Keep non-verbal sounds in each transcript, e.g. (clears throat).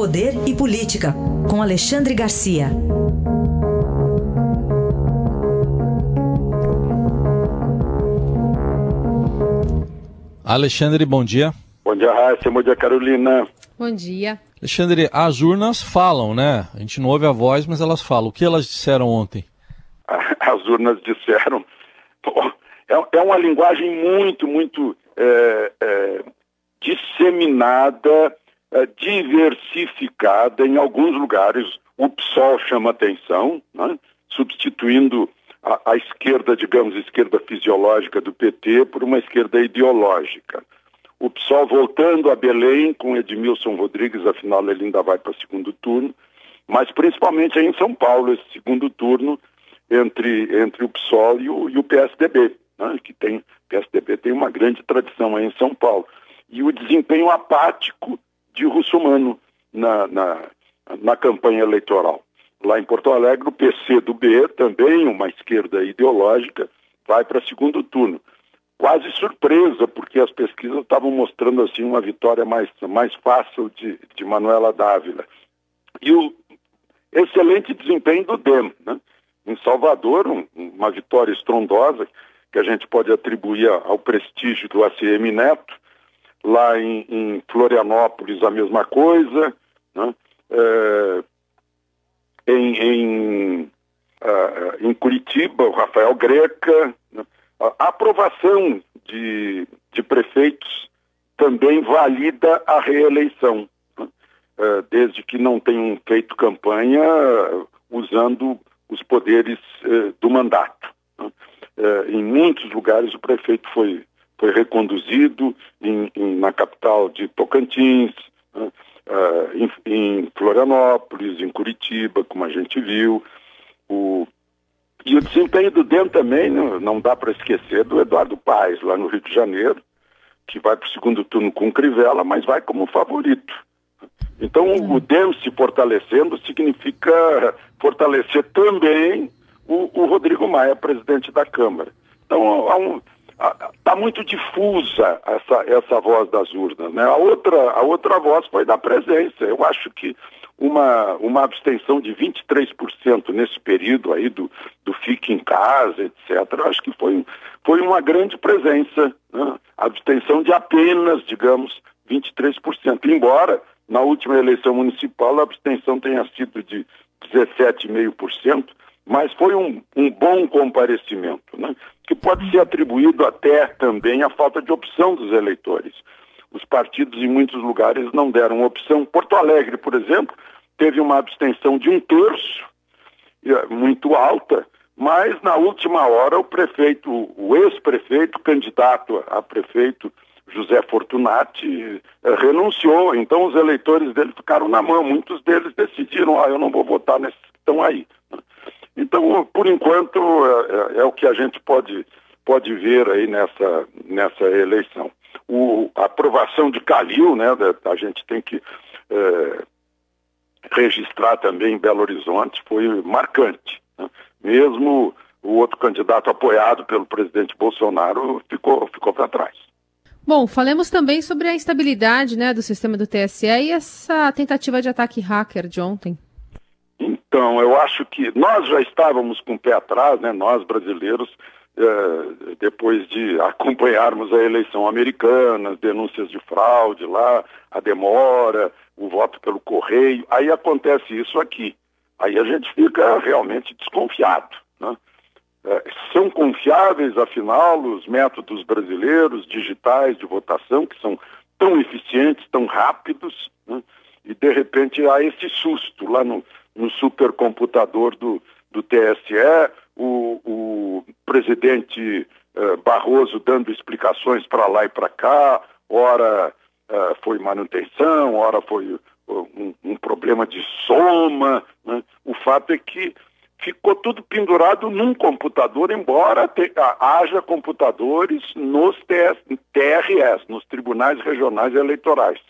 Poder e Política, com Alexandre Garcia. Alexandre, bom dia. Bom dia, Raíssa. Bom dia, Carolina. Bom dia. Alexandre, as urnas falam, né? A gente não ouve a voz, mas elas falam. O que elas disseram ontem? (laughs) As urnas disseram. É, é uma linguagem muito, muito é, é, disseminada, diversificada. Em alguns lugares, o PSOL chama atenção, né? substituindo a, a esquerda, digamos, esquerda fisiológica do PT por uma esquerda ideológica o PSOL voltando a Belém com Edmilson Rodrigues, afinal ele ainda vai para o segundo turno, mas principalmente aí em São Paulo, esse segundo turno entre, entre o PSOL e o, e o PSDB, né, que tem, o PSDB tem uma grande tradição aí em São Paulo. E o desempenho apático de Russomano na, na, na campanha eleitoral. Lá em Porto Alegre, o PC do B, também uma esquerda ideológica, vai para segundo turno quase surpresa, porque as pesquisas estavam mostrando assim uma vitória mais, mais fácil de, de Manuela Dávila. E o excelente desempenho do DEM. Né? Em Salvador, um, uma vitória estrondosa que a gente pode atribuir ao prestígio do ACM Neto. Lá em, em Florianópolis, a mesma coisa. Né? É, em, em, uh, em Curitiba, o Rafael Greca. Né? A aprovação de, de prefeitos também valida a reeleição, né? É, desde que não tenham feito campanha usando os poderes é, do mandato. Né? É, em muitos lugares o prefeito foi, foi reconduzido, em, em, na capital de Tocantins, né? em, em Florianópolis, em Curitiba, como a gente viu. O e o desempenho do DEM também, não, não dá para esquecer do Eduardo Paes, lá no Rio de Janeiro, que vai para o segundo turno com Crivella, mas vai como favorito. Então, o DEM se fortalecendo significa fortalecer também o, o Rodrigo Maia, presidente da Câmara. Então, está muito difusa essa, essa voz das urnas. Né? A, outra, a outra voz foi da presença. Eu acho que uma, uma abstenção de 23% nesse período aí do, do fique em casa, etc., eu acho que foi, foi uma grande presença. Né? Abstenção de apenas, digamos, 23%. Embora, na última eleição municipal, a abstenção tenha sido de 17,5%, mas foi um, um bom comparecimento, né? que pode ser atribuído até também à falta de opção dos eleitores. Os partidos em muitos lugares não deram opção. Porto Alegre, por exemplo, teve uma abstenção de um terço, é, muito alta, mas na última hora o prefeito, o ex-prefeito, candidato a prefeito, José Fortunati, eh, renunciou. Então os eleitores dele ficaram na mão. Muitos deles decidiram, ah, eu não vou votar nesses que estão aí. Então, por enquanto, é, é, é o que a gente pode, pode ver aí nessa, nessa eleição o, a aprovação de Calil, né, a gente tem que é, registrar também em Belo Horizonte, foi marcante. Né? Mesmo o outro candidato apoiado pelo presidente Bolsonaro ficou, ficou para trás. Bom, falemos também sobre a instabilidade né, do sistema do TSE e essa tentativa de ataque hacker de ontem. Então, eu acho que nós já estávamos com o pé atrás, né, nós brasileiros, é, depois de (laughs) acompanharmos a eleição americana, as denúncias de fraude lá, a demora, o voto pelo correio, aí acontece isso aqui. Aí a gente fica realmente desconfiado. Né? É, são confiáveis, afinal, os métodos brasileiros digitais de votação, que são tão eficientes, tão rápidos, né? e de repente há esse susto lá no, no supercomputador do, do TSE, o, o presidente uh, Barroso dando explicações para lá e para cá, ora uh, foi manutenção, ora foi uh, um, um, problema de soma. Né? O fato é que ficou tudo pendurado num computador, embora te, haja computadores nos TRS, nos Tribunais Regionais Eleitorais.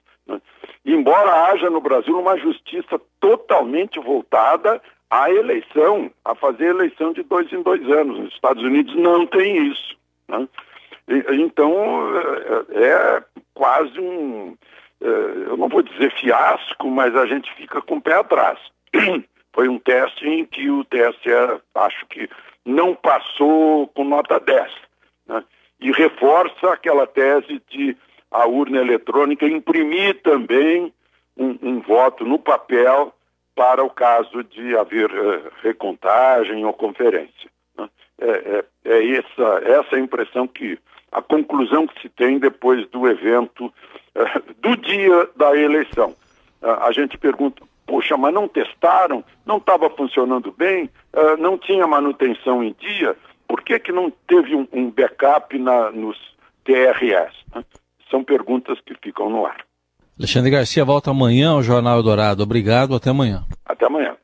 Embora haja no Brasil uma justiça totalmente voltada a eleição, a fazer eleição de dois em dois anos. Nos Estados Unidos não tem isso. Né? Então, é, é quase um, eu não vou dizer fiasco, mas a gente fica com o pé atrás. (clears throat) Foi um teste em que o TSE, acho que não passou com nota 10. Né? E reforça aquela tese de a urna eletrônica imprimir também um, um voto no papel para o caso de haver uh, recontagem ou conferência. Né? É, é, é, essa, essa a impressão que, a conclusão que se tem depois do evento, uh, do dia da eleição. Uh, a gente pergunta, poxa, mas não testaram, não estava funcionando bem, não tinha manutenção em dia, por que, que não teve um, um backup na, nos TRS? Né? São perguntas que ficam no ar. Alexandre Garcia volta amanhã ao Jornal Eldorado. Obrigado, até amanhã. Até amanhã.